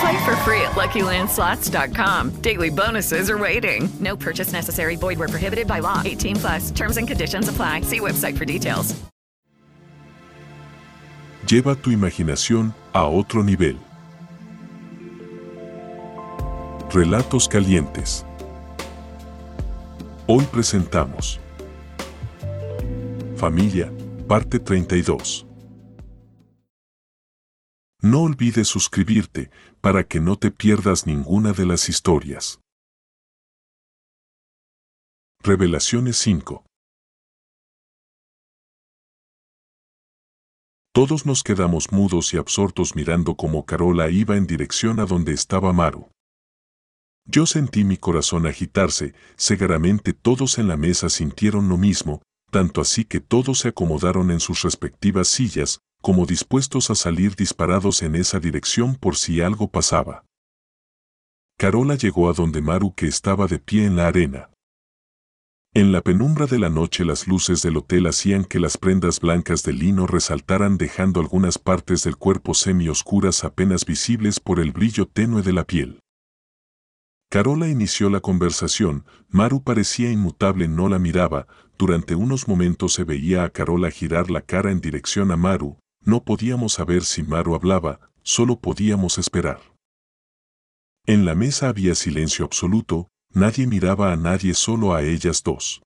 Play for free at LuckyLandSlots.com. Daily bonuses are waiting. No purchase necessary. Void where prohibited by law. 18 plus. Terms and conditions apply. See website for details. Lleva tu imaginación a otro nivel. Relatos calientes. Hoy presentamos Familia, parte 32. No olvides suscribirte para que no te pierdas ninguna de las historias. Revelaciones 5 Todos nos quedamos mudos y absortos mirando cómo Carola iba en dirección a donde estaba Maru. Yo sentí mi corazón agitarse, segaramente todos en la mesa sintieron lo mismo, tanto así que todos se acomodaron en sus respectivas sillas, como dispuestos a salir disparados en esa dirección por si algo pasaba. Carola llegó a donde Maru que estaba de pie en la arena. En la penumbra de la noche las luces del hotel hacían que las prendas blancas de lino resaltaran dejando algunas partes del cuerpo semi-oscuras apenas visibles por el brillo tenue de la piel. Carola inició la conversación, Maru parecía inmutable, no la miraba, durante unos momentos se veía a Carola girar la cara en dirección a Maru, no podíamos saber si Maru hablaba, solo podíamos esperar. En la mesa había silencio absoluto, nadie miraba a nadie solo a ellas dos.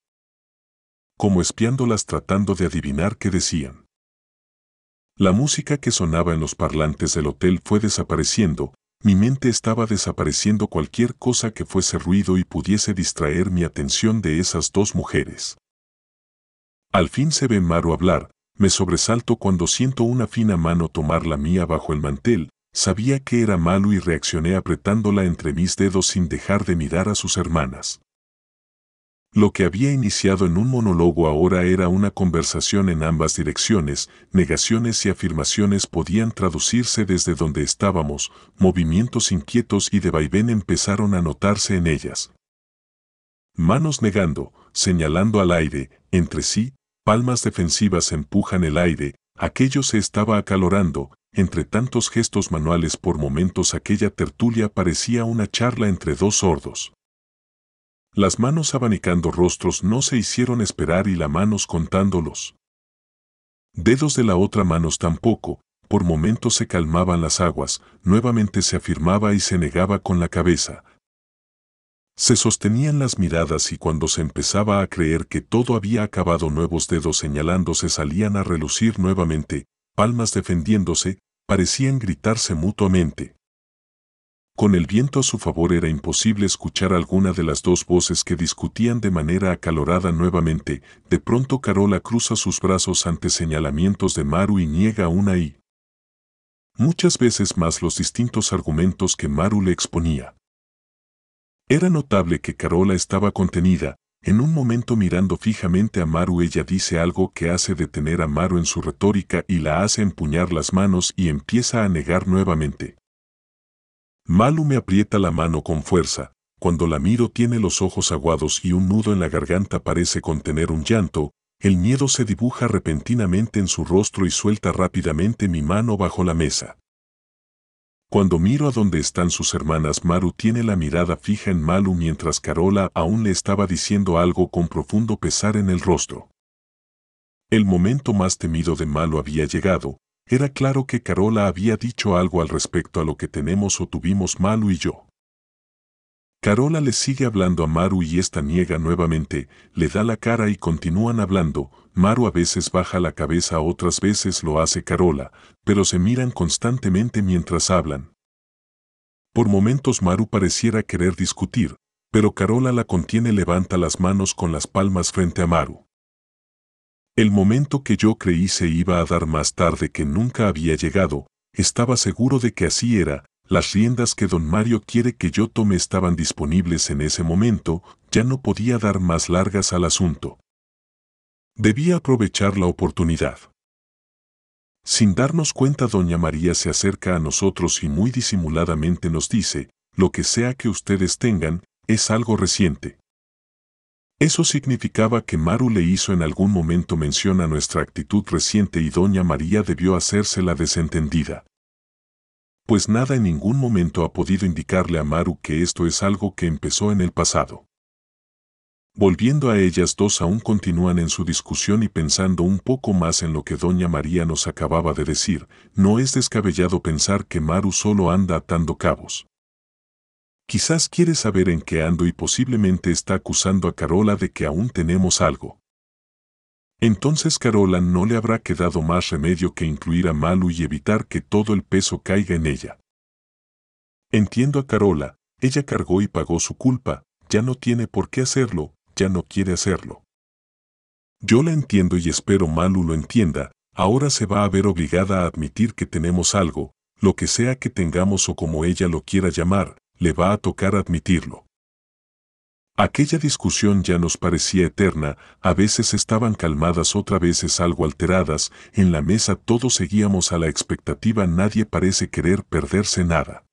Como espiándolas tratando de adivinar qué decían. La música que sonaba en los parlantes del hotel fue desapareciendo, mi mente estaba desapareciendo cualquier cosa que fuese ruido y pudiese distraer mi atención de esas dos mujeres. Al fin se ve Maru hablar, me sobresalto cuando siento una fina mano tomar la mía bajo el mantel, sabía que era malo y reaccioné apretándola entre mis dedos sin dejar de mirar a sus hermanas. Lo que había iniciado en un monólogo ahora era una conversación en ambas direcciones, negaciones y afirmaciones podían traducirse desde donde estábamos, movimientos inquietos y de vaivén empezaron a notarse en ellas. Manos negando, señalando al aire, entre sí, palmas defensivas empujan el aire, aquello se estaba acalorando, entre tantos gestos manuales por momentos aquella tertulia parecía una charla entre dos sordos. Las manos abanicando rostros no se hicieron esperar y las manos contándolos. Dedos de la otra manos tampoco, por momentos se calmaban las aguas, nuevamente se afirmaba y se negaba con la cabeza. Se sostenían las miradas y cuando se empezaba a creer que todo había acabado nuevos dedos señalándose salían a relucir nuevamente, palmas defendiéndose, parecían gritarse mutuamente. Con el viento a su favor era imposible escuchar alguna de las dos voces que discutían de manera acalorada nuevamente. De pronto Carola cruza sus brazos ante señalamientos de Maru y niega una y muchas veces más los distintos argumentos que Maru le exponía. Era notable que Carola estaba contenida, en un momento mirando fijamente a Maru ella dice algo que hace detener a Maru en su retórica y la hace empuñar las manos y empieza a negar nuevamente. Malu me aprieta la mano con fuerza, cuando la miro tiene los ojos aguados y un nudo en la garganta parece contener un llanto, el miedo se dibuja repentinamente en su rostro y suelta rápidamente mi mano bajo la mesa. Cuando miro a donde están sus hermanas, Maru tiene la mirada fija en Malu mientras Carola aún le estaba diciendo algo con profundo pesar en el rostro. El momento más temido de Malu había llegado, era claro que Carola había dicho algo al respecto a lo que tenemos o tuvimos Malu y yo. Carola le sigue hablando a Maru y esta niega nuevamente, le da la cara y continúan hablando, Maru a veces baja la cabeza, otras veces lo hace Carola, pero se miran constantemente mientras hablan. Por momentos Maru pareciera querer discutir, pero Carola la contiene levanta las manos con las palmas frente a Maru. El momento que yo creí se iba a dar más tarde que nunca había llegado, estaba seguro de que así era, las riendas que don Mario quiere que yo tome estaban disponibles en ese momento, ya no podía dar más largas al asunto. Debía aprovechar la oportunidad. Sin darnos cuenta, doña María se acerca a nosotros y muy disimuladamente nos dice, lo que sea que ustedes tengan, es algo reciente. Eso significaba que Maru le hizo en algún momento mención a nuestra actitud reciente y doña María debió hacerse la desentendida. Pues nada en ningún momento ha podido indicarle a Maru que esto es algo que empezó en el pasado. Volviendo a ellas dos aún continúan en su discusión y pensando un poco más en lo que doña María nos acababa de decir, no es descabellado pensar que Maru solo anda atando cabos. Quizás quiere saber en qué ando y posiblemente está acusando a Carola de que aún tenemos algo. Entonces Carola no le habrá quedado más remedio que incluir a Malu y evitar que todo el peso caiga en ella. Entiendo a Carola, ella cargó y pagó su culpa, ya no tiene por qué hacerlo, ya no quiere hacerlo. Yo la entiendo y espero Malu lo entienda, ahora se va a ver obligada a admitir que tenemos algo, lo que sea que tengamos o como ella lo quiera llamar, le va a tocar admitirlo. Aquella discusión ya nos parecía eterna, a veces estaban calmadas, otras veces algo alteradas, en la mesa todos seguíamos a la expectativa, nadie parece querer perderse nada.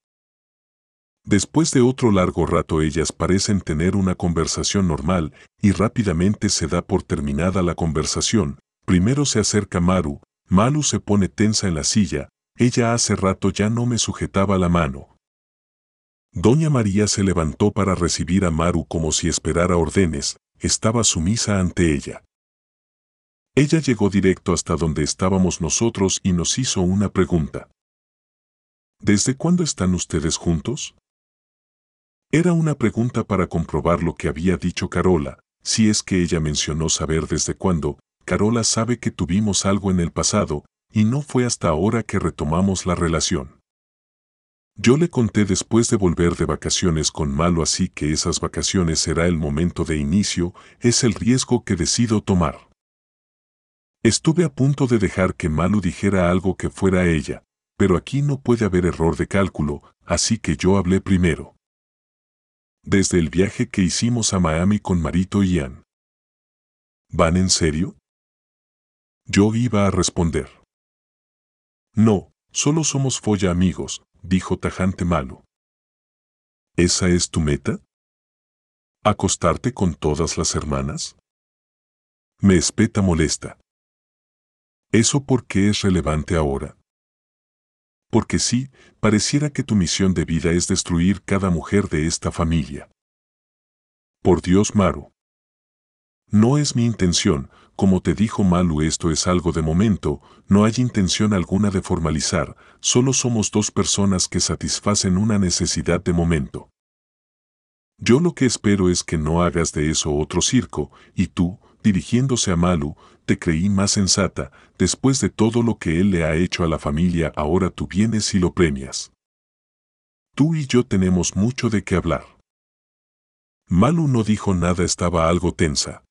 Después de otro largo rato ellas parecen tener una conversación normal y rápidamente se da por terminada la conversación. Primero se acerca Maru, Malu se pone tensa en la silla, ella hace rato ya no me sujetaba la mano. Doña María se levantó para recibir a Maru como si esperara órdenes, estaba sumisa ante ella. Ella llegó directo hasta donde estábamos nosotros y nos hizo una pregunta. ¿Desde cuándo están ustedes juntos? Era una pregunta para comprobar lo que había dicho Carola, si es que ella mencionó saber desde cuándo, Carola sabe que tuvimos algo en el pasado, y no fue hasta ahora que retomamos la relación. Yo le conté después de volver de vacaciones con Malo así que esas vacaciones será el momento de inicio, es el riesgo que decido tomar. Estuve a punto de dejar que Malu dijera algo que fuera ella, pero aquí no puede haber error de cálculo, así que yo hablé primero desde el viaje que hicimos a Miami con Marito y Ian. ¿Van en serio? Yo iba a responder. No, solo somos folla amigos, dijo tajante malo. ¿Esa es tu meta? ¿Acostarte con todas las hermanas? Me espeta molesta. ¿Eso por qué es relevante ahora? Porque sí, pareciera que tu misión de vida es destruir cada mujer de esta familia. Por Dios, Maru. No es mi intención, como te dijo Malu, esto es algo de momento, no hay intención alguna de formalizar, solo somos dos personas que satisfacen una necesidad de momento. Yo lo que espero es que no hagas de eso otro circo, y tú, dirigiéndose a Malu, creí más sensata, después de todo lo que él le ha hecho a la familia, ahora tú vienes y lo premias. Tú y yo tenemos mucho de qué hablar. Malu no dijo nada, estaba algo tensa.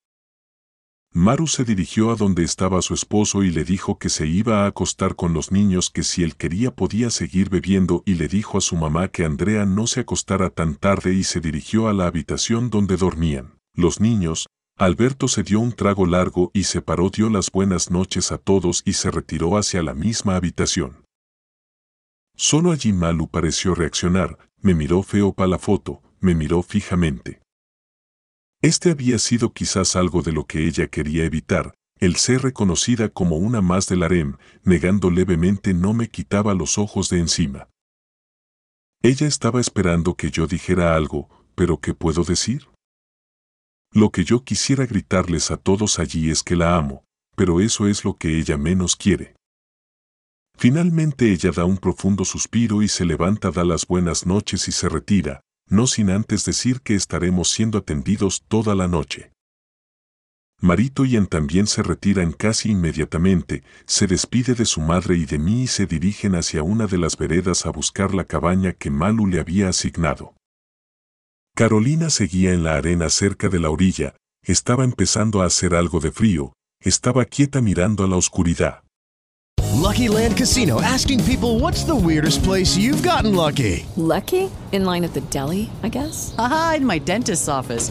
Maru se dirigió a donde estaba su esposo y le dijo que se iba a acostar con los niños, que si él quería podía seguir bebiendo y le dijo a su mamá que Andrea no se acostara tan tarde y se dirigió a la habitación donde dormían. Los niños, Alberto se dio un trago largo y se paró, dio las buenas noches a todos y se retiró hacia la misma habitación. Solo allí Malu pareció reaccionar, me miró feo para la foto, me miró fijamente. Este había sido quizás algo de lo que ella quería evitar, el ser reconocida como una más del harem, negando levemente no me quitaba los ojos de encima. Ella estaba esperando que yo dijera algo, pero ¿qué puedo decir? Lo que yo quisiera gritarles a todos allí es que la amo, pero eso es lo que ella menos quiere. Finalmente ella da un profundo suspiro y se levanta, da las buenas noches y se retira, no sin antes decir que estaremos siendo atendidos toda la noche. Marito Ian también se retiran casi inmediatamente, se despide de su madre y de mí y se dirigen hacia una de las veredas a buscar la cabaña que Malu le había asignado. Carolina seguía en la arena cerca de la orilla, estaba empezando a hacer algo de frío, estaba quieta mirando a la oscuridad. Lucky Land Casino asking people what's the weirdest place you've gotten lucky? Lucky? In line at the deli, I guess? Aha, in my dentist's office.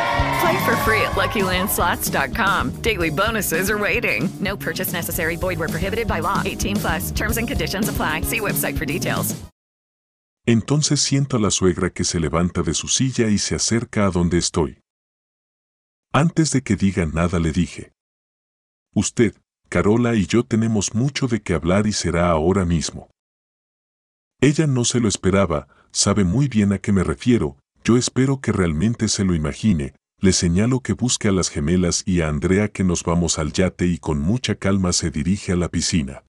Play for free at LuckyLandSlots.com. Daily bonuses are waiting. No purchase necessary. Void where prohibited by law. 18 plus. Terms and conditions apply. See website for details. Entonces siento a la suegra que se levanta de su silla y se acerca a donde estoy. Antes de que diga nada le dije. Usted, Carola y yo tenemos mucho de qué hablar y será ahora mismo. Ella no se lo esperaba, sabe muy bien a qué me refiero, yo espero que realmente se lo imagine, le señalo que busque a las gemelas y a Andrea que nos vamos al yate y con mucha calma se dirige a la piscina.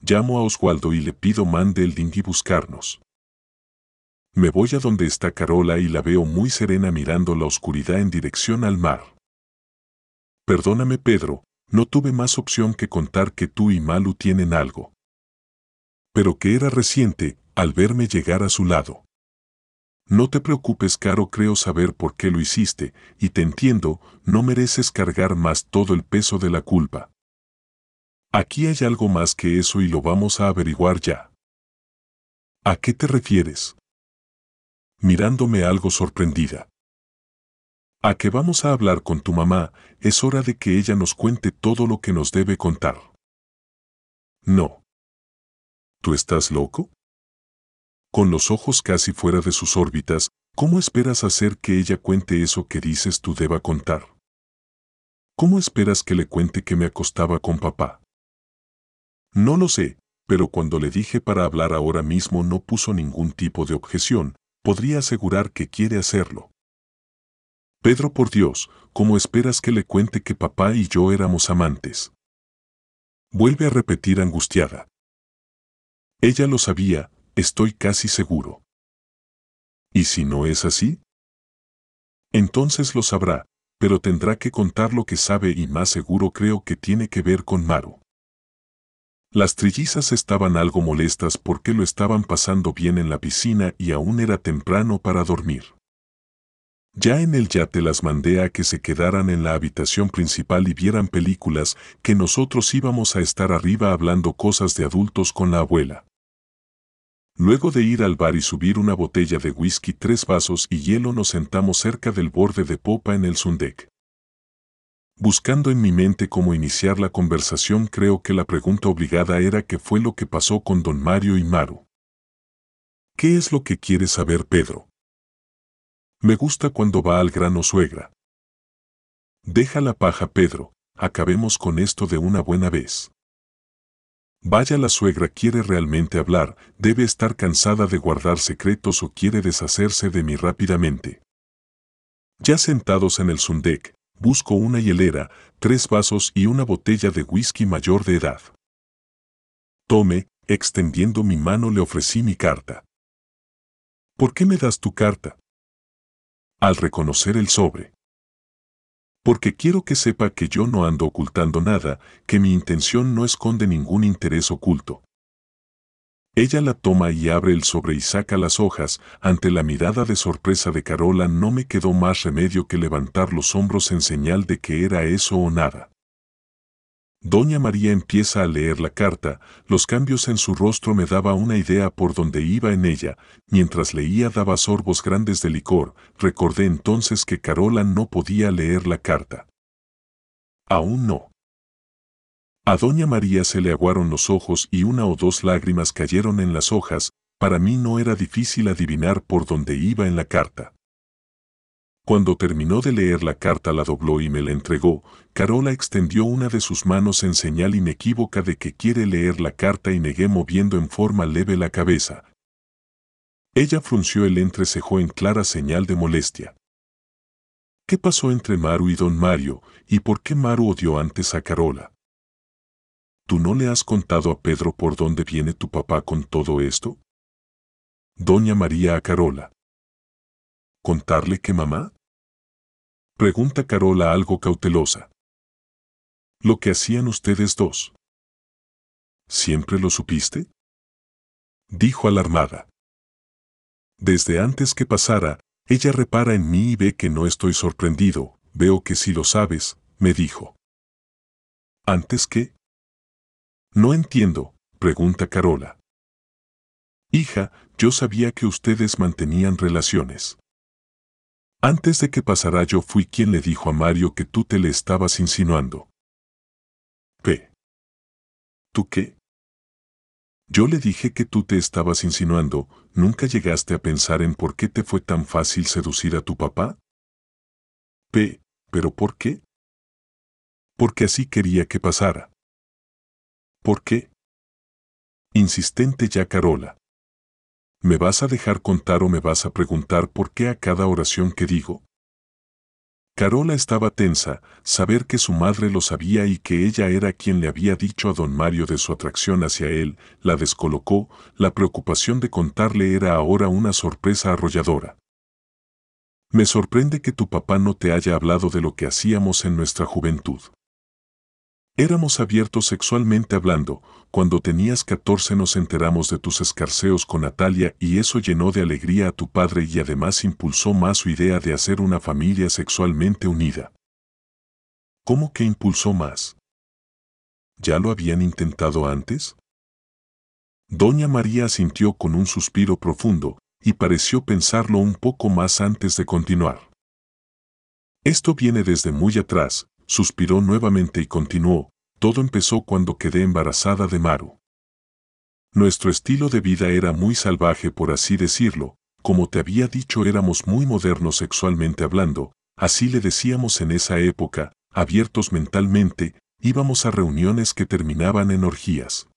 Llamo a Oswaldo y le pido mande el dinghy buscarnos. Me voy a donde está Carola y la veo muy serena mirando la oscuridad en dirección al mar. Perdóname Pedro, no tuve más opción que contar que tú y Malu tienen algo. Pero que era reciente, al verme llegar a su lado. No te preocupes, Caro, creo saber por qué lo hiciste, y te entiendo, no mereces cargar más todo el peso de la culpa. Aquí hay algo más que eso y lo vamos a averiguar ya. ¿A qué te refieres? Mirándome algo sorprendida. A que vamos a hablar con tu mamá, es hora de que ella nos cuente todo lo que nos debe contar. No. ¿Tú estás loco? Con los ojos casi fuera de sus órbitas, ¿cómo esperas hacer que ella cuente eso que dices tú deba contar? ¿Cómo esperas que le cuente que me acostaba con papá? No lo sé, pero cuando le dije para hablar ahora mismo no puso ningún tipo de objeción, podría asegurar que quiere hacerlo. Pedro, por Dios, ¿cómo esperas que le cuente que papá y yo éramos amantes? Vuelve a repetir angustiada. Ella lo sabía, estoy casi seguro. ¿Y si no es así? Entonces lo sabrá, pero tendrá que contar lo que sabe y más seguro creo que tiene que ver con Maru. Las trillizas estaban algo molestas porque lo estaban pasando bien en la piscina y aún era temprano para dormir. Ya en el yate las mandé a que se quedaran en la habitación principal y vieran películas, que nosotros íbamos a estar arriba hablando cosas de adultos con la abuela. Luego de ir al bar y subir una botella de whisky, tres vasos y hielo, nos sentamos cerca del borde de popa en el Sundek. Buscando en mi mente cómo iniciar la conversación, creo que la pregunta obligada era qué fue lo que pasó con don Mario y Maru. ¿Qué es lo que quiere saber Pedro? Me gusta cuando va al grano suegra. Deja la paja, Pedro, acabemos con esto de una buena vez. Vaya la suegra quiere realmente hablar, debe estar cansada de guardar secretos o quiere deshacerse de mí rápidamente. Ya sentados en el sundek, busco una hielera, tres vasos y una botella de whisky mayor de edad. Tome, extendiendo mi mano le ofrecí mi carta. ¿Por qué me das tu carta? Al reconocer el sobre. Porque quiero que sepa que yo no ando ocultando nada, que mi intención no esconde ningún interés oculto. Ella la toma y abre el sobre y saca las hojas, ante la mirada de sorpresa de Carola no me quedó más remedio que levantar los hombros en señal de que era eso o nada. Doña María empieza a leer la carta, los cambios en su rostro me daba una idea por donde iba en ella, mientras leía daba sorbos grandes de licor, recordé entonces que Carola no podía leer la carta. Aún no. A doña María se le aguaron los ojos y una o dos lágrimas cayeron en las hojas, para mí no era difícil adivinar por dónde iba en la carta. Cuando terminó de leer la carta la dobló y me la entregó, Carola extendió una de sus manos en señal inequívoca de que quiere leer la carta y negué moviendo en forma leve la cabeza. Ella frunció el entrecejo en clara señal de molestia. ¿Qué pasó entre Maru y don Mario, y por qué Maru odió antes a Carola? ¿Tú no le has contado a Pedro por dónde viene tu papá con todo esto? Doña María a Carola. ¿Contarle qué mamá? Pregunta Carola algo cautelosa. Lo que hacían ustedes dos. ¿Siempre lo supiste? Dijo alarmada. Desde antes que pasara, ella repara en mí y ve que no estoy sorprendido, veo que sí lo sabes, me dijo. ¿Antes qué? No entiendo, pregunta Carola. Hija, yo sabía que ustedes mantenían relaciones. Antes de que pasara yo fui quien le dijo a Mario que tú te le estabas insinuando. P. ¿Tú qué? Yo le dije que tú te estabas insinuando, ¿nunca llegaste a pensar en por qué te fue tan fácil seducir a tu papá? P. ¿Pero por qué? Porque así quería que pasara. ¿Por qué? Insistente ya Carola. ¿Me vas a dejar contar o me vas a preguntar por qué a cada oración que digo? Carola estaba tensa, saber que su madre lo sabía y que ella era quien le había dicho a don Mario de su atracción hacia él, la descolocó, la preocupación de contarle era ahora una sorpresa arrolladora. Me sorprende que tu papá no te haya hablado de lo que hacíamos en nuestra juventud. Éramos abiertos sexualmente hablando, cuando tenías 14 nos enteramos de tus escarceos con Natalia y eso llenó de alegría a tu padre y además impulsó más su idea de hacer una familia sexualmente unida. ¿Cómo que impulsó más? ¿Ya lo habían intentado antes? Doña María sintió con un suspiro profundo y pareció pensarlo un poco más antes de continuar. Esto viene desde muy atrás, suspiró nuevamente y continuó, todo empezó cuando quedé embarazada de Maru. Nuestro estilo de vida era muy salvaje por así decirlo, como te había dicho éramos muy modernos sexualmente hablando, así le decíamos en esa época, abiertos mentalmente, íbamos a reuniones que terminaban en orgías.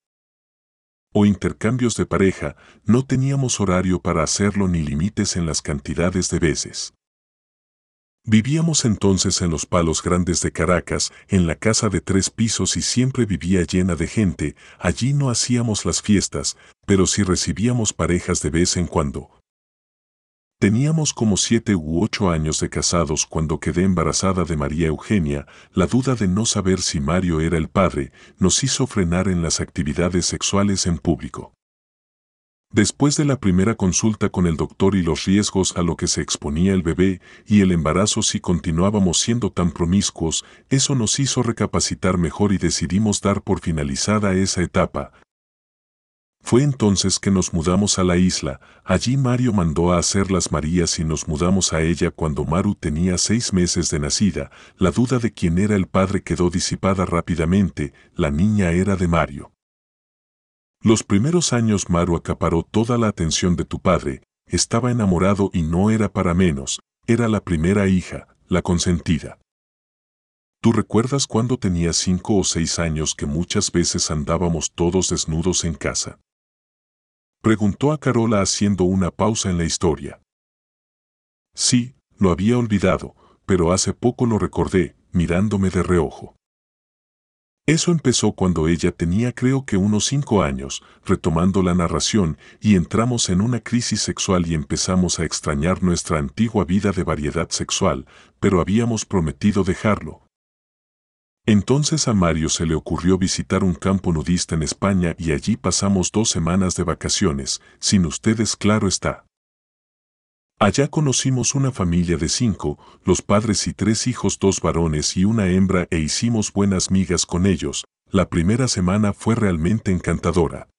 O intercambios de pareja, no teníamos horario para hacerlo ni límites en las cantidades de veces. Vivíamos entonces en los palos grandes de Caracas, en la casa de tres pisos y siempre vivía llena de gente, allí no hacíamos las fiestas, pero sí recibíamos parejas de vez en cuando. Teníamos como siete u ocho años de casados cuando quedé embarazada de María Eugenia, la duda de no saber si Mario era el padre nos hizo frenar en las actividades sexuales en público. Después de la primera consulta con el doctor y los riesgos a lo que se exponía el bebé y el embarazo si continuábamos siendo tan promiscuos, eso nos hizo recapacitar mejor y decidimos dar por finalizada esa etapa. Fue entonces que nos mudamos a la isla, allí Mario mandó a hacer las Marías y nos mudamos a ella cuando Maru tenía seis meses de nacida, la duda de quién era el padre quedó disipada rápidamente, la niña era de Mario. Los primeros años Maru acaparó toda la atención de tu padre, estaba enamorado y no era para menos, era la primera hija, la consentida. ¿Tú recuerdas cuando tenía cinco o seis años que muchas veces andábamos todos desnudos en casa? Preguntó a Carola haciendo una pausa en la historia. Sí, lo había olvidado, pero hace poco lo recordé, mirándome de reojo. Eso empezó cuando ella tenía creo que unos cinco años, retomando la narración, y entramos en una crisis sexual y empezamos a extrañar nuestra antigua vida de variedad sexual, pero habíamos prometido dejarlo. Entonces a Mario se le ocurrió visitar un campo nudista en España y allí pasamos dos semanas de vacaciones, sin ustedes claro está. Allá conocimos una familia de cinco, los padres y tres hijos, dos varones y una hembra e hicimos buenas migas con ellos. La primera semana fue realmente encantadora.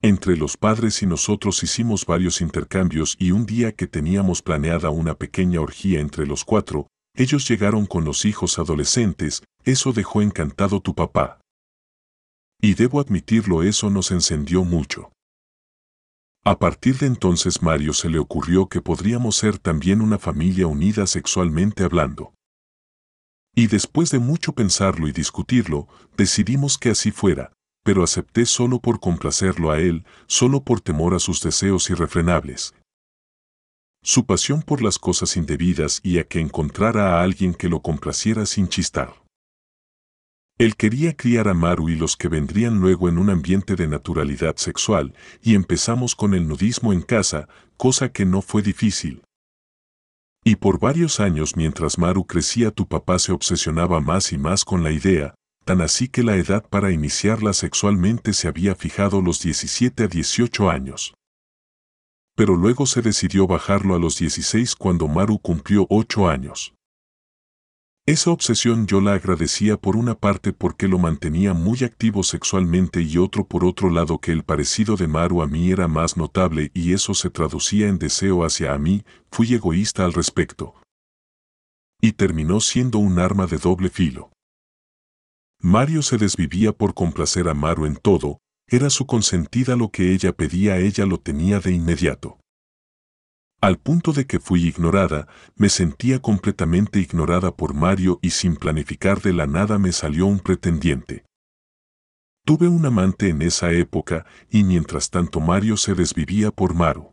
Entre los padres y nosotros hicimos varios intercambios y un día que teníamos planeada una pequeña orgía entre los cuatro, ellos llegaron con los hijos adolescentes, eso dejó encantado tu papá. Y debo admitirlo, eso nos encendió mucho. A partir de entonces Mario se le ocurrió que podríamos ser también una familia unida sexualmente hablando. Y después de mucho pensarlo y discutirlo, decidimos que así fuera, pero acepté solo por complacerlo a él, solo por temor a sus deseos irrefrenables. Su pasión por las cosas indebidas y a que encontrara a alguien que lo complaciera sin chistar. Él quería criar a Maru y los que vendrían luego en un ambiente de naturalidad sexual, y empezamos con el nudismo en casa, cosa que no fue difícil. Y por varios años mientras Maru crecía tu papá se obsesionaba más y más con la idea, tan así que la edad para iniciarla sexualmente se había fijado los 17 a 18 años. Pero luego se decidió bajarlo a los 16 cuando Maru cumplió 8 años. Esa obsesión yo la agradecía por una parte porque lo mantenía muy activo sexualmente y otro por otro lado que el parecido de Maru a mí era más notable y eso se traducía en deseo hacia a mí, fui egoísta al respecto. Y terminó siendo un arma de doble filo. Mario se desvivía por complacer a Maru en todo, era su consentida lo que ella pedía ella lo tenía de inmediato. Al punto de que fui ignorada, me sentía completamente ignorada por Mario y sin planificar de la nada me salió un pretendiente. Tuve un amante en esa época y mientras tanto Mario se desvivía por Maru.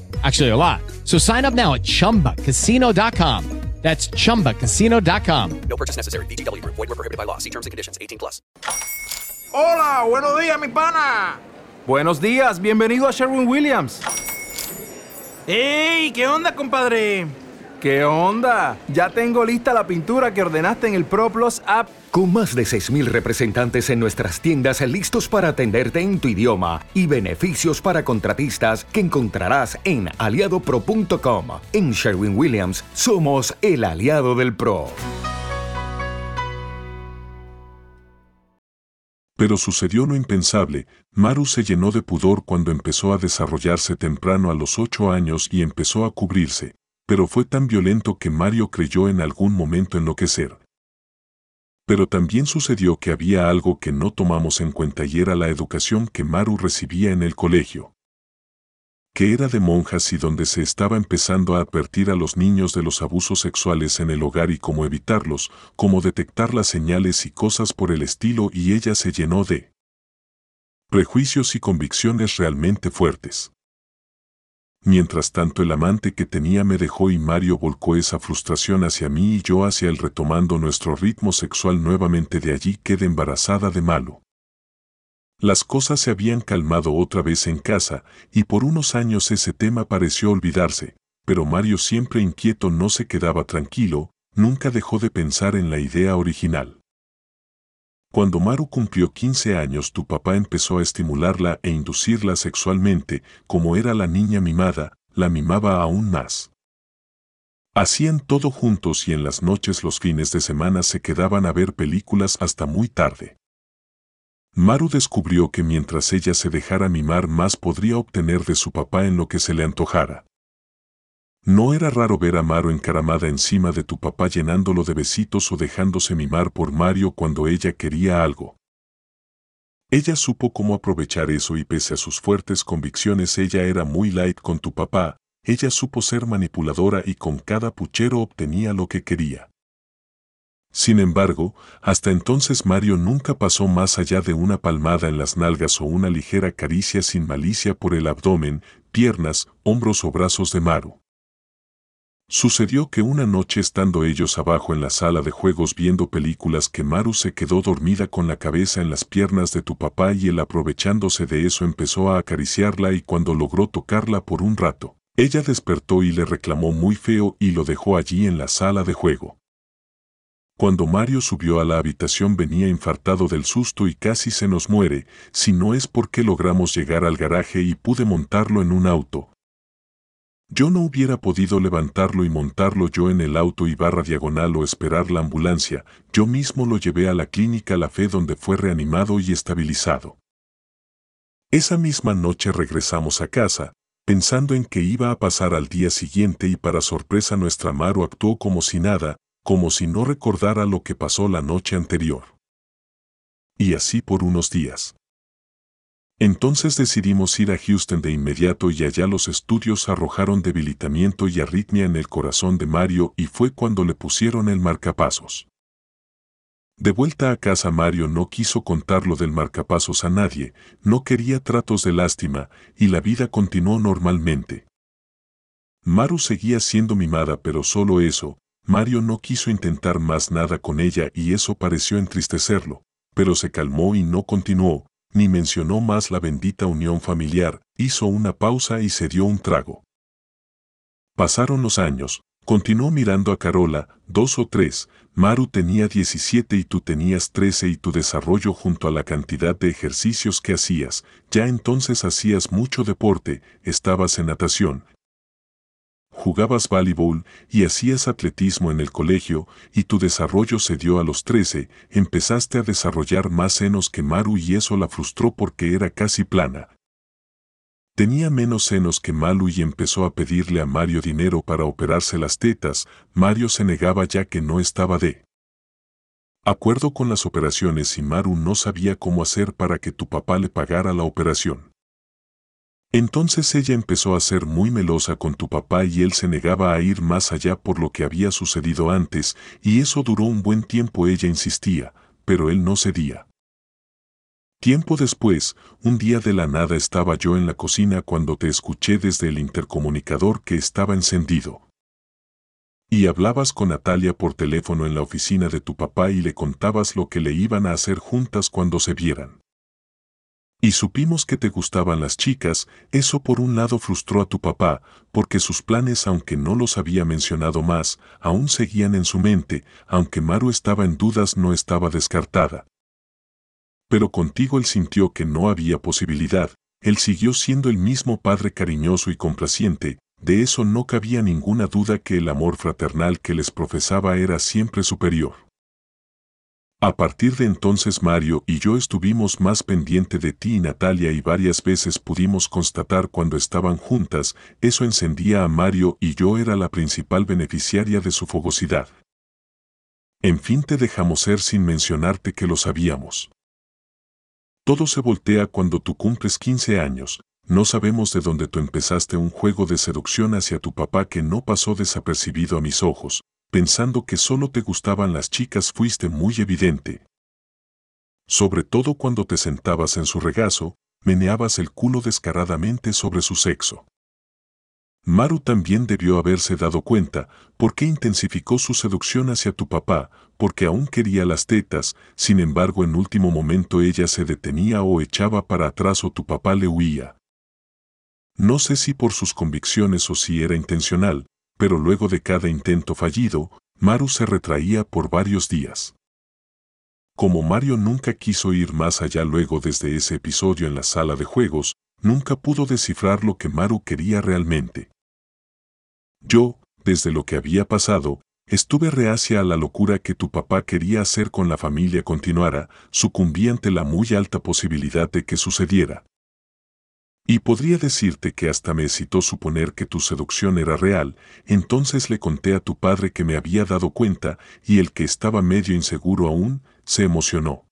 Actually, a lot. So sign up now at chumbacasino.com. That's chumbacasino.com. No purchase necessary. VGW Group. Void were prohibited by law. See terms and conditions. 18 plus. Hola, buenos días, mi pana. Buenos días, bienvenido a Sherwin Williams. ¡Ey! ¿Qué onda, compadre? ¿Qué onda? Ya tengo lista la pintura que ordenaste en el ProPlus app. Con más de 6.000 representantes en nuestras tiendas listos para atenderte en tu idioma y beneficios para contratistas que encontrarás en aliadopro.com. En Sherwin Williams somos el aliado del PRO. Pero sucedió lo impensable, Maru se llenó de pudor cuando empezó a desarrollarse temprano a los ocho años y empezó a cubrirse, pero fue tan violento que Mario creyó en algún momento enloquecer. Pero también sucedió que había algo que no tomamos en cuenta y era la educación que Maru recibía en el colegio. Que era de monjas y donde se estaba empezando a advertir a los niños de los abusos sexuales en el hogar y cómo evitarlos, cómo detectar las señales y cosas por el estilo y ella se llenó de prejuicios y convicciones realmente fuertes. Mientras tanto el amante que tenía me dejó y Mario volcó esa frustración hacia mí y yo hacia él retomando nuestro ritmo sexual nuevamente de allí quedé embarazada de malo. Las cosas se habían calmado otra vez en casa y por unos años ese tema pareció olvidarse, pero Mario siempre inquieto no se quedaba tranquilo, nunca dejó de pensar en la idea original. Cuando Maru cumplió 15 años tu papá empezó a estimularla e inducirla sexualmente, como era la niña mimada, la mimaba aún más. Hacían todo juntos y en las noches los fines de semana se quedaban a ver películas hasta muy tarde. Maru descubrió que mientras ella se dejara mimar más podría obtener de su papá en lo que se le antojara. No era raro ver a Maru encaramada encima de tu papá llenándolo de besitos o dejándose mimar por Mario cuando ella quería algo. Ella supo cómo aprovechar eso y pese a sus fuertes convicciones ella era muy light con tu papá, ella supo ser manipuladora y con cada puchero obtenía lo que quería. Sin embargo, hasta entonces Mario nunca pasó más allá de una palmada en las nalgas o una ligera caricia sin malicia por el abdomen, piernas, hombros o brazos de Maru. Sucedió que una noche estando ellos abajo en la sala de juegos viendo películas que Maru se quedó dormida con la cabeza en las piernas de tu papá y él aprovechándose de eso empezó a acariciarla y cuando logró tocarla por un rato, ella despertó y le reclamó muy feo y lo dejó allí en la sala de juego. Cuando Mario subió a la habitación venía infartado del susto y casi se nos muere, si no es porque logramos llegar al garaje y pude montarlo en un auto, Yo no hubiera podido levantarlo y montarlo yo en el auto y barra diagonal o esperar la ambulancia, yo mismo lo llevé a la clínica La Fe donde fue reanimado y estabilizado. Esa misma noche regresamos a casa, pensando en que iba a pasar al día siguiente y para sorpresa nuestra Maru actuó como si nada, como si no recordara lo que pasó la noche anterior. Y así por unos días. Entonces decidimos ir a Houston de inmediato y allá los estudios arrojaron debilitamiento y arritmia en el corazón de Mario y fue cuando le pusieron el marcapasos. De vuelta a casa Mario no quiso contar lo del marcapasos a nadie, no quería tratos de lástima y la vida continuó normalmente. Maru seguía siendo mimada pero solo eso, Mario no quiso intentar más nada con ella y eso pareció entristecerlo, pero se calmó y no continuó, ni mencionó más la bendita unión familiar, hizo una pausa y se dio un trago. Pasaron los años, continuó mirando a Carola, dos o tres, Maru tenía 17 y tú tenías 13 y tu desarrollo junto a la cantidad de ejercicios que hacías, ya entonces hacías mucho deporte, estabas en natación, jugabas voleibol y hacías atletismo en el colegio y tu desarrollo se dio a los 13, empezaste a desarrollar más senos que Maru y eso la frustró porque era casi plana. Tenía menos senos que Malu y empezó a pedirle a Mario dinero para operarse las tetas, Mario se negaba ya que no estaba de acuerdo con las operaciones y Maru no sabía cómo hacer para que tu papá le pagara la operación. Entonces ella empezó a ser muy melosa con tu papá y él se negaba a ir más allá por lo que había sucedido antes, y eso duró un buen tiempo ella insistía, pero él no cedía. Tiempo después, un día de la nada estaba yo en la cocina cuando te escuché desde el intercomunicador que estaba encendido. Y hablabas con Natalia por teléfono en la oficina de tu papá y le contabas lo que le iban a hacer juntas cuando se vieran. Y supimos que te gustaban las chicas, eso por un lado frustró a tu papá, porque sus planes aunque no los había mencionado más, aún seguían en su mente, aunque Maru estaba en dudas no estaba descartada. Pero contigo él sintió que no había posibilidad, él siguió siendo el mismo padre cariñoso y complaciente, de eso no cabía ninguna duda que el amor fraternal que les profesaba era siempre superior. A partir de entonces Mario y yo estuvimos más pendiente de ti y Natalia y varias veces pudimos constatar cuando estaban juntas, eso encendía a Mario y yo era la principal beneficiaria de su fogosidad. En fin te dejamos ser sin mencionarte que lo sabíamos. Todo se voltea cuando tú cumples 15 años, no sabemos de dónde tú empezaste un juego de seducción hacia tu papá que no pasó desapercibido a mis ojos, pensando que solo te gustaban las chicas fuiste muy evidente. Sobre todo cuando te sentabas en su regazo, meneabas el culo descaradamente sobre su sexo. Maru también debió haberse dado cuenta, porque intensificó su seducción hacia tu papá, porque aún quería las tetas, sin embargo en último momento ella se detenía o echaba para atrás o tu papá le huía. No sé si por sus convicciones o si era intencional, pero luego de cada intento fallido, Maru se retraía por varios días. Como Mario nunca quiso ir más allá luego desde ese episodio en la sala de juegos, nunca pudo descifrar lo que Maru quería realmente. Yo, desde lo que había pasado, estuve reacia a la locura que tu papá quería hacer con la familia continuara, sucumbí ante la muy alta posibilidad de que sucediera. Y podría decirte que hasta me excitó suponer que tu seducción era real, entonces le conté a tu padre que me había dado cuenta y el que estaba medio inseguro aún, se emocionó.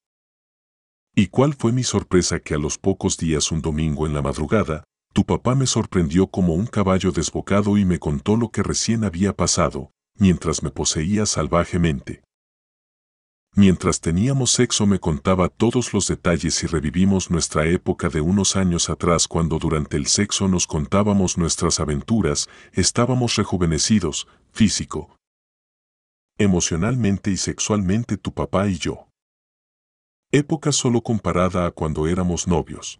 ¿Y cuál fue mi sorpresa que a los pocos días un domingo en la madrugada, tu papá me sorprendió como un caballo desbocado y me contó lo que recién había pasado, mientras me poseía salvajemente. Mientras teníamos sexo me contaba todos los detalles y revivimos nuestra época de unos años atrás cuando durante el sexo nos contábamos nuestras aventuras, estábamos rejuvenecidos, físico, emocionalmente y sexualmente tu papá y yo. Época solo comparada a cuando éramos novios.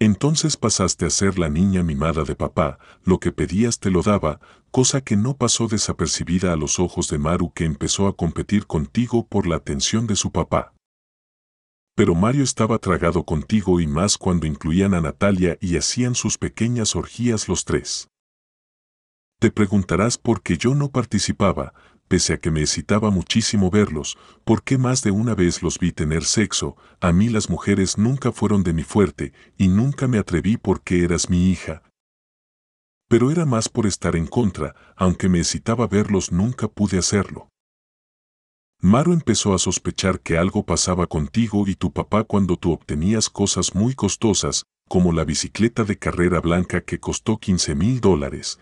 Entonces pasaste a ser la niña mimada de papá, lo que pedías te lo daba, cosa que no pasó desapercibida a los ojos de Maru que empezó a competir contigo por la atención de su papá. Pero Mario estaba tragado contigo y más cuando incluían a Natalia y hacían sus pequeñas orgías los tres. Te preguntarás por qué yo no participaba, pese a que me excitaba muchísimo verlos, por qué más de una vez los vi tener sexo, a mí las mujeres nunca fueron de mi fuerte, y nunca me atreví porque eras mi hija. Pero era más por estar en contra, aunque me excitaba verlos nunca pude hacerlo. Maru empezó a sospechar que algo pasaba contigo y tu papá cuando tú obtenías cosas muy costosas, como la bicicleta de carrera blanca que costó 15 mil dólares,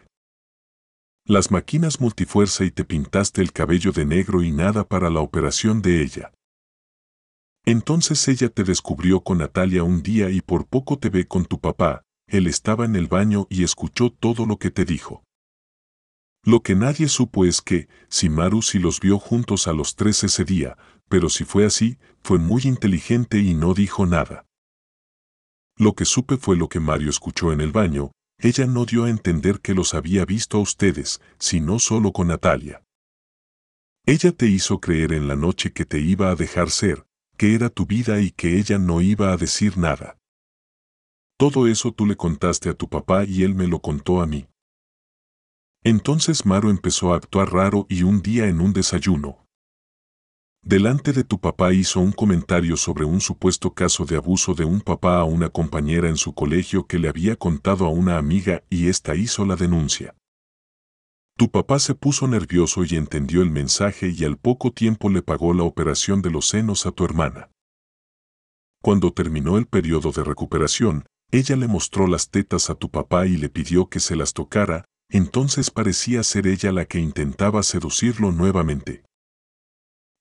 las máquinas multifuerza y te pintaste el cabello de negro y nada para la operación de ella. Entonces ella te descubrió con Natalia un día y por poco te ve con tu papá, él estaba en el baño y escuchó todo lo que te dijo. Lo que nadie supo es que, si Maru sí los vio juntos a los tres ese día, pero si fue así, fue muy inteligente y no dijo nada. Lo que supe fue lo que Mario escuchó en el baño, ella no dio a entender que los había visto a ustedes, sino solo con Natalia. Ella te hizo creer en la noche que te iba a dejar ser, que era tu vida y que ella no iba a decir nada. Todo eso tú le contaste a tu papá y él me lo contó a mí. Entonces Maro empezó a actuar raro y un día en un desayuno, Delante de tu papá hizo un comentario sobre un supuesto caso de abuso de un papá a una compañera en su colegio que le había contado a una amiga y ésta hizo la denuncia. Tu papá se puso nervioso y entendió el mensaje y al poco tiempo le pagó la operación de los senos a tu hermana. Cuando terminó el periodo de recuperación, ella le mostró las tetas a tu papá y le pidió que se las tocara, entonces parecía ser ella la que intentaba seducirlo nuevamente.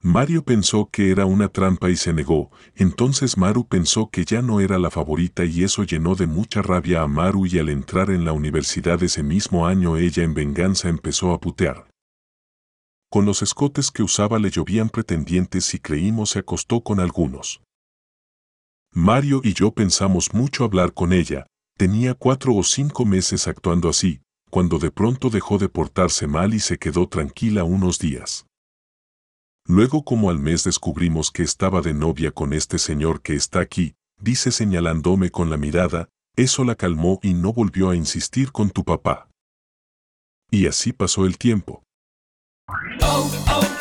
Mario pensó que era una trampa y se negó, entonces Maru pensó que ya no era la favorita y eso llenó de mucha rabia a Maru y al entrar en la universidad ese mismo año ella en venganza empezó a putear. Con los escotes que usaba le llovían pretendientes y creímos se acostó con algunos. Mario y yo pensamos mucho hablar con ella, tenía cuatro o cinco meses actuando así, cuando de pronto dejó de portarse mal y se quedó tranquila unos días. Luego como al mes descubrimos que estaba de novia con este señor que está aquí, dice señalándome con la mirada, eso la calmó y no volvió a insistir con tu papá. Y así pasó el tiempo. Oh, oh,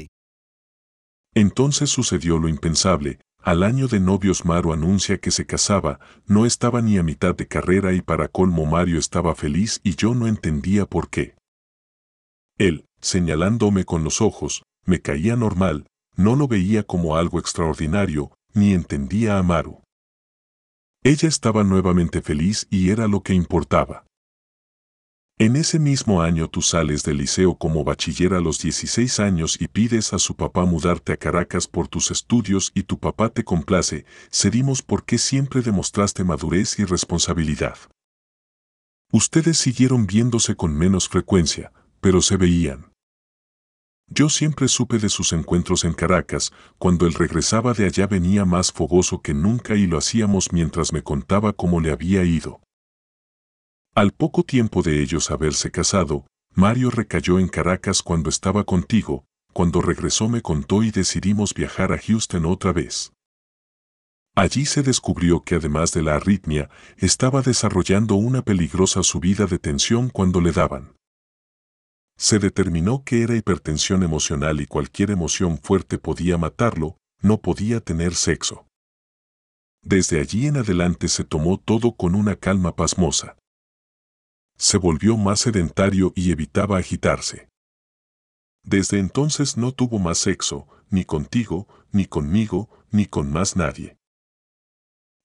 Entonces sucedió lo impensable. Al año de novios Maru anuncia que se casaba, no estaba ni a mitad de carrera y para colmo Mario estaba feliz y yo no entendía por qué. Él, señalándome con los ojos, me caía normal, no lo veía como algo extraordinario, ni entendía a Maru. Ella estaba nuevamente feliz y era lo que importaba. En ese mismo año tú sales del liceo como bachiller a los 16 años y pides a su papá mudarte a Caracas por tus estudios y tu papá te complace, cedimos porque siempre demostraste madurez y responsabilidad. Ustedes siguieron viéndose con menos frecuencia, pero se veían. Yo siempre supe de sus encuentros en Caracas, cuando él regresaba de allá venía más fogoso que nunca y lo hacíamos mientras me contaba cómo le había ido. Al poco tiempo de ellos haberse casado, Mario recayó en Caracas cuando estaba contigo, cuando regresó me contó y decidimos viajar a Houston otra vez. Allí se descubrió que además de la arritmia, estaba desarrollando una peligrosa subida de tensión cuando le daban. Se determinó que era hipertensión emocional y cualquier emoción fuerte podía matarlo, no podía tener sexo. Desde allí en adelante se tomó todo con una calma pasmosa. Se volvió más sedentario y evitaba agitarse. Desde entonces no tuvo más sexo, ni contigo, ni conmigo, ni con más nadie.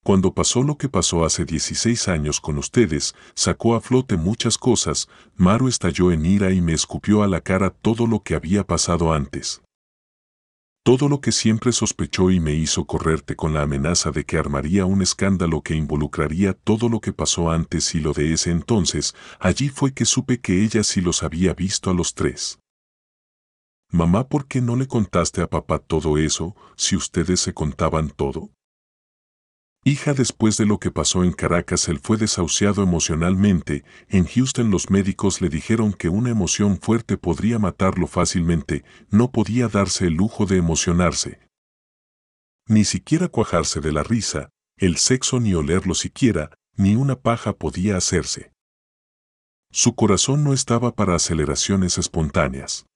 Cuando pasó lo que pasó hace 16 años con ustedes, sacó a flote muchas cosas, Maru estalló en ira y me escupió a la cara todo lo que había pasado antes. Todo lo que siempre sospechó y me hizo correrte con la amenaza de que armaría un escándalo que involucraría todo lo que pasó antes y lo de ese entonces, allí fue que supe que ella sí los había visto a los tres. Mamá, ¿por qué no le contaste a papá todo eso, si ustedes se contaban todo? Hija, después de lo que pasó en Caracas, él fue desahuciado emocionalmente. En Houston los médicos le dijeron que una emoción fuerte podría matarlo fácilmente, no podía darse el lujo de emocionarse. Ni siquiera cuajarse de la risa, el sexo ni olerlo siquiera, ni una paja podía hacerse. Su corazón no estaba para aceleraciones espontáneas.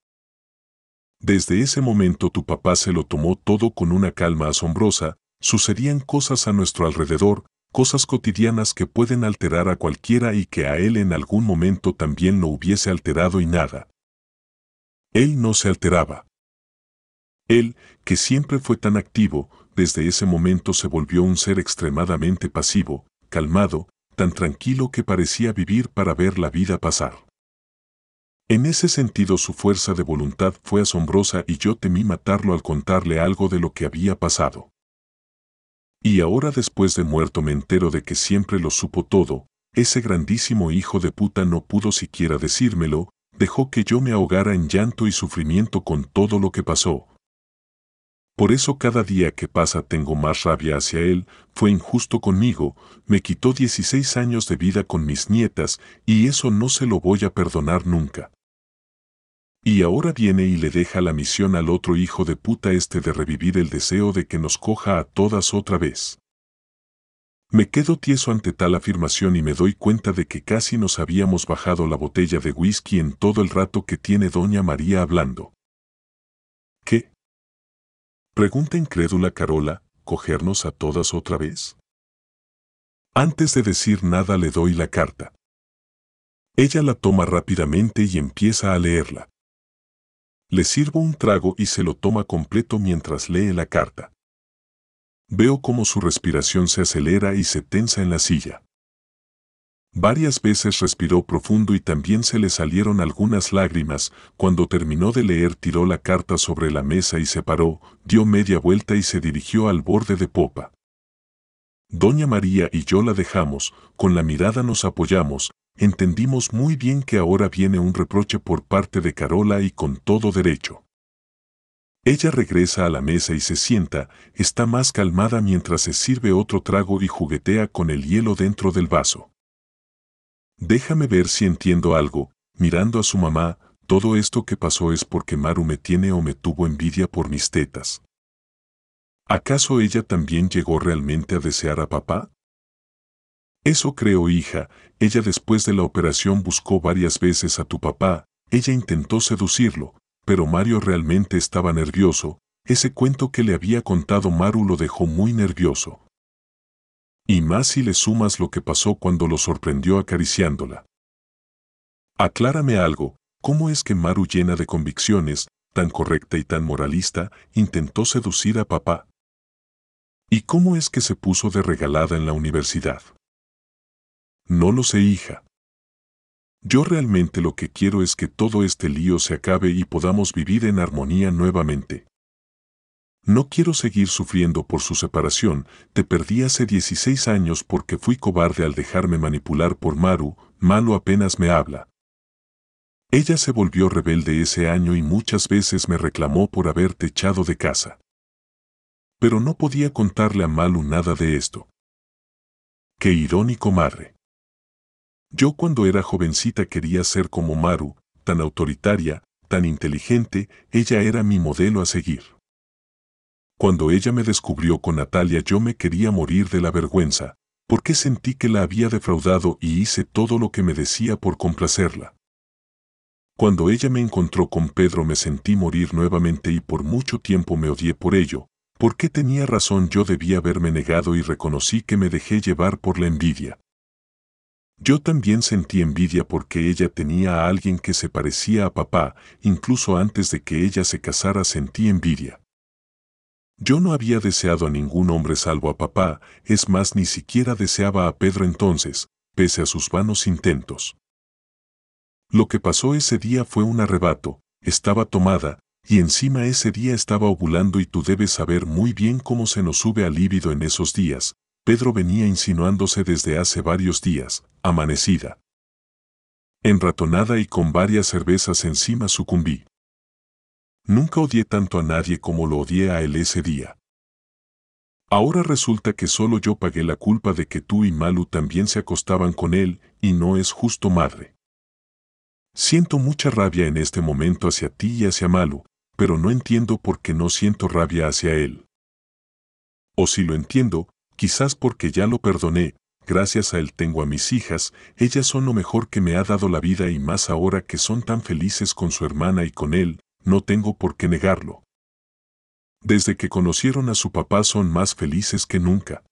Desde ese momento tu papá se lo tomó todo con una calma asombrosa, Sucedían cosas a nuestro alrededor, cosas cotidianas que pueden alterar a cualquiera y que a él en algún momento también lo hubiese alterado y nada. Él no se alteraba. Él, que siempre fue tan activo, desde ese momento se volvió un ser extremadamente pasivo, calmado, tan tranquilo que parecía vivir para ver la vida pasar. En ese sentido su fuerza de voluntad fue asombrosa y yo temí matarlo al contarle algo de lo que había pasado. Y ahora después de muerto me entero de que siempre lo supo todo, ese grandísimo hijo de puta no pudo siquiera decírmelo, dejó que yo me ahogara en llanto y sufrimiento con todo lo que pasó. Por eso cada día que pasa tengo más rabia hacia él, fue injusto conmigo, me quitó 16 años de vida con mis nietas, y eso no se lo voy a perdonar nunca. Y ahora viene y le deja la misión al otro hijo de puta este de revivir el deseo de que nos coja a todas otra vez. Me quedo tieso ante tal afirmación y me doy cuenta de que casi nos habíamos bajado la botella de whisky en todo el rato que tiene doña María hablando. ¿Qué? Pregunta incrédula Carola, ¿cogernos a todas otra vez? Antes de decir nada le doy la carta. Ella la toma rápidamente y empieza a leerla. Le sirvo un trago y se lo toma completo mientras lee la carta. Veo cómo su respiración se acelera y se tensa en la silla. Varias veces respiró profundo y también se le salieron algunas lágrimas. Cuando terminó de leer tiró la carta sobre la mesa y se paró, dio media vuelta y se dirigió al borde de popa. Doña María y yo la dejamos, con la mirada nos apoyamos, entendimos muy bien que ahora viene un reproche por parte de Carola y con todo derecho. Ella regresa a la mesa y se sienta, está más calmada mientras se sirve otro trago y juguetea con el hielo dentro del vaso. Déjame ver si entiendo algo, mirando a su mamá, todo esto que pasó es porque Maru me tiene o me tuvo envidia por mis tetas. ¿Acaso ella también llegó realmente a desear a papá? Eso creo, hija, ella después de la operación buscó varias veces a tu papá, ella intentó seducirlo, pero Mario realmente estaba nervioso, ese cuento que le había contado Maru lo dejó muy nervioso. Y más si le sumas lo que pasó cuando lo sorprendió acariciándola. Aclárame algo, ¿cómo es que Maru llena de convicciones, tan correcta y tan moralista, intentó seducir a papá? ¿Y cómo es que se puso de regalada en la universidad? No lo sé, hija. Yo realmente lo que quiero es que todo este lío se acabe y podamos vivir en armonía nuevamente. No quiero seguir sufriendo por su separación, te perdí hace 16 años porque fui cobarde al dejarme manipular por Maru, Malo apenas me habla. Ella se volvió rebelde ese año y muchas veces me reclamó por haberte echado de casa. Pero no podía contarle a Malu nada de esto. Qué irónico madre. Yo cuando era jovencita quería ser como Maru, tan autoritaria, tan inteligente, ella era mi modelo a seguir. Cuando ella me descubrió con Natalia yo me quería morir de la vergüenza, porque sentí que la había defraudado y hice todo lo que me decía por complacerla. Cuando ella me encontró con Pedro me sentí morir nuevamente y por mucho tiempo me odié por ello, porque tenía razón yo debía haberme negado y reconocí que me dejé llevar por la envidia. Yo también sentí envidia porque ella tenía a alguien que se parecía a papá, incluso antes de que ella se casara sentí envidia. Yo no había deseado a ningún hombre salvo a papá, es más ni siquiera deseaba a Pedro entonces, pese a sus vanos intentos. Lo que pasó ese día fue un arrebato, estaba tomada, y encima ese día estaba ovulando y tú debes saber muy bien cómo se nos sube al líbido en esos días. Pedro venía insinuándose desde hace varios días, amanecida. Enratonada y con varias cervezas encima sucumbí. Nunca odié tanto a nadie como lo odié a él ese día. Ahora resulta que solo yo pagué la culpa de que tú y Malu también se acostaban con él, y no es justo madre. Siento mucha rabia en este momento hacia ti y hacia Malu, pero no entiendo por qué no siento rabia hacia él. O si lo entiendo, quizás porque ya lo perdoné, gracias a él tengo a mis hijas, ellas son lo mejor que me ha dado la vida y más ahora que son tan felices con su hermana y con él, no tengo por qué negarlo. Desde que conocieron a su papá son más felices que nunca.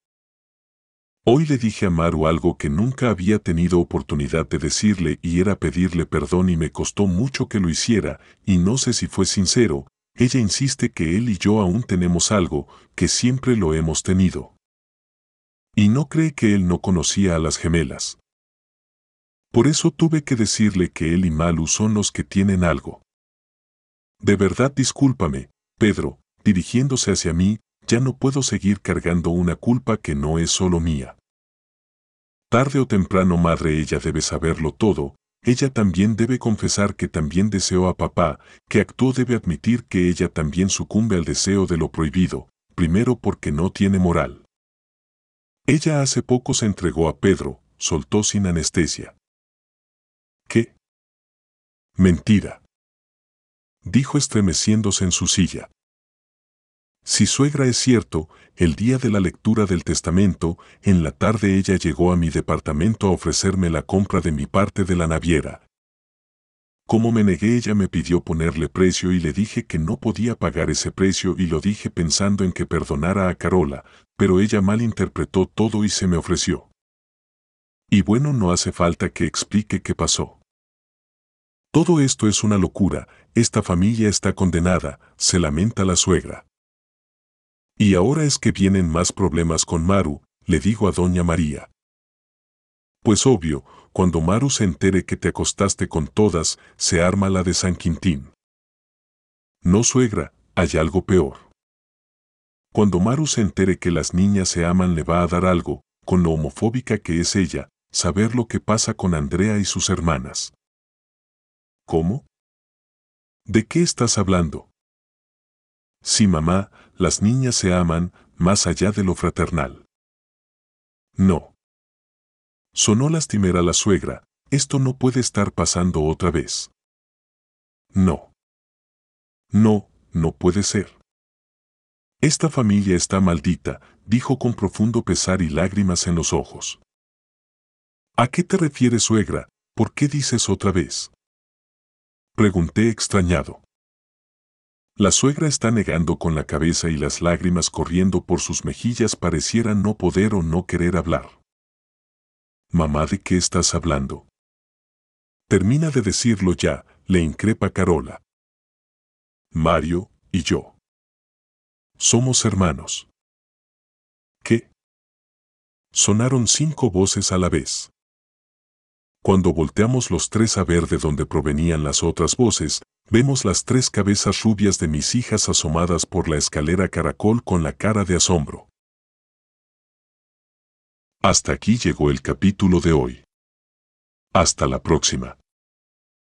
Hoy le dije a Maru algo que nunca había tenido oportunidad de decirle y era pedirle perdón y me costó mucho que lo hiciera, y no sé si fue sincero, ella insiste que él y yo aún tenemos algo, que siempre lo hemos tenido. Y no cree que él no conocía a las gemelas. Por eso tuve que decirle que él y Malu son los que tienen algo. De verdad discúlpame, Pedro, dirigiéndose hacia mí, ya no puedo seguir cargando una culpa que no es solo mía. Tarde o temprano madre ella debe saberlo todo, ella también debe confesar que también deseó a papá, que actuó debe admitir que ella también sucumbe al deseo de lo prohibido, primero porque no tiene moral. Ella hace poco se entregó a Pedro, soltó sin anestesia. ¿Qué? Mentira. Dijo estremeciéndose en su silla. Si suegra es cierto, el día de la lectura del testamento, en la tarde ella llegó a mi departamento a ofrecerme la compra de mi parte de la naviera. Como me negué ella me pidió ponerle precio y le dije que no podía pagar ese precio y lo dije pensando en que perdonara a Carola, pero ella malinterpretó todo y se me ofreció. Y bueno, no hace falta que explique qué pasó. Todo esto es una locura, esta familia está condenada, se lamenta la suegra. Y ahora es que vienen más problemas con Maru, le digo a doña María. Pues obvio, cuando Maru se entere que te acostaste con todas, se arma la de San Quintín. No suegra, hay algo peor. Cuando Maru se entere que las niñas se aman le va a dar algo, con lo homofóbica que es ella, saber lo que pasa con Andrea y sus hermanas. ¿Cómo? ¿De qué estás hablando? Sí, mamá, las niñas se aman, más allá de lo fraternal. No. Sonó lastimera la suegra, esto no puede estar pasando otra vez. No. No, no puede ser. Esta familia está maldita, dijo con profundo pesar y lágrimas en los ojos. ¿A qué te refieres, suegra? ¿Por qué dices otra vez? Pregunté extrañado. La suegra está negando con la cabeza y las lágrimas corriendo por sus mejillas parecieran no poder o no querer hablar. Mamá, ¿de qué estás hablando? Termina de decirlo ya, le increpa Carola. Mario y yo. Somos hermanos. ¿Qué? Sonaron cinco voces a la vez. Cuando volteamos los tres a ver de dónde provenían las otras voces, vemos las tres cabezas rubias de mis hijas asomadas por la escalera caracol con la cara de asombro. Hasta aquí llegó el capítulo de hoy. Hasta la próxima.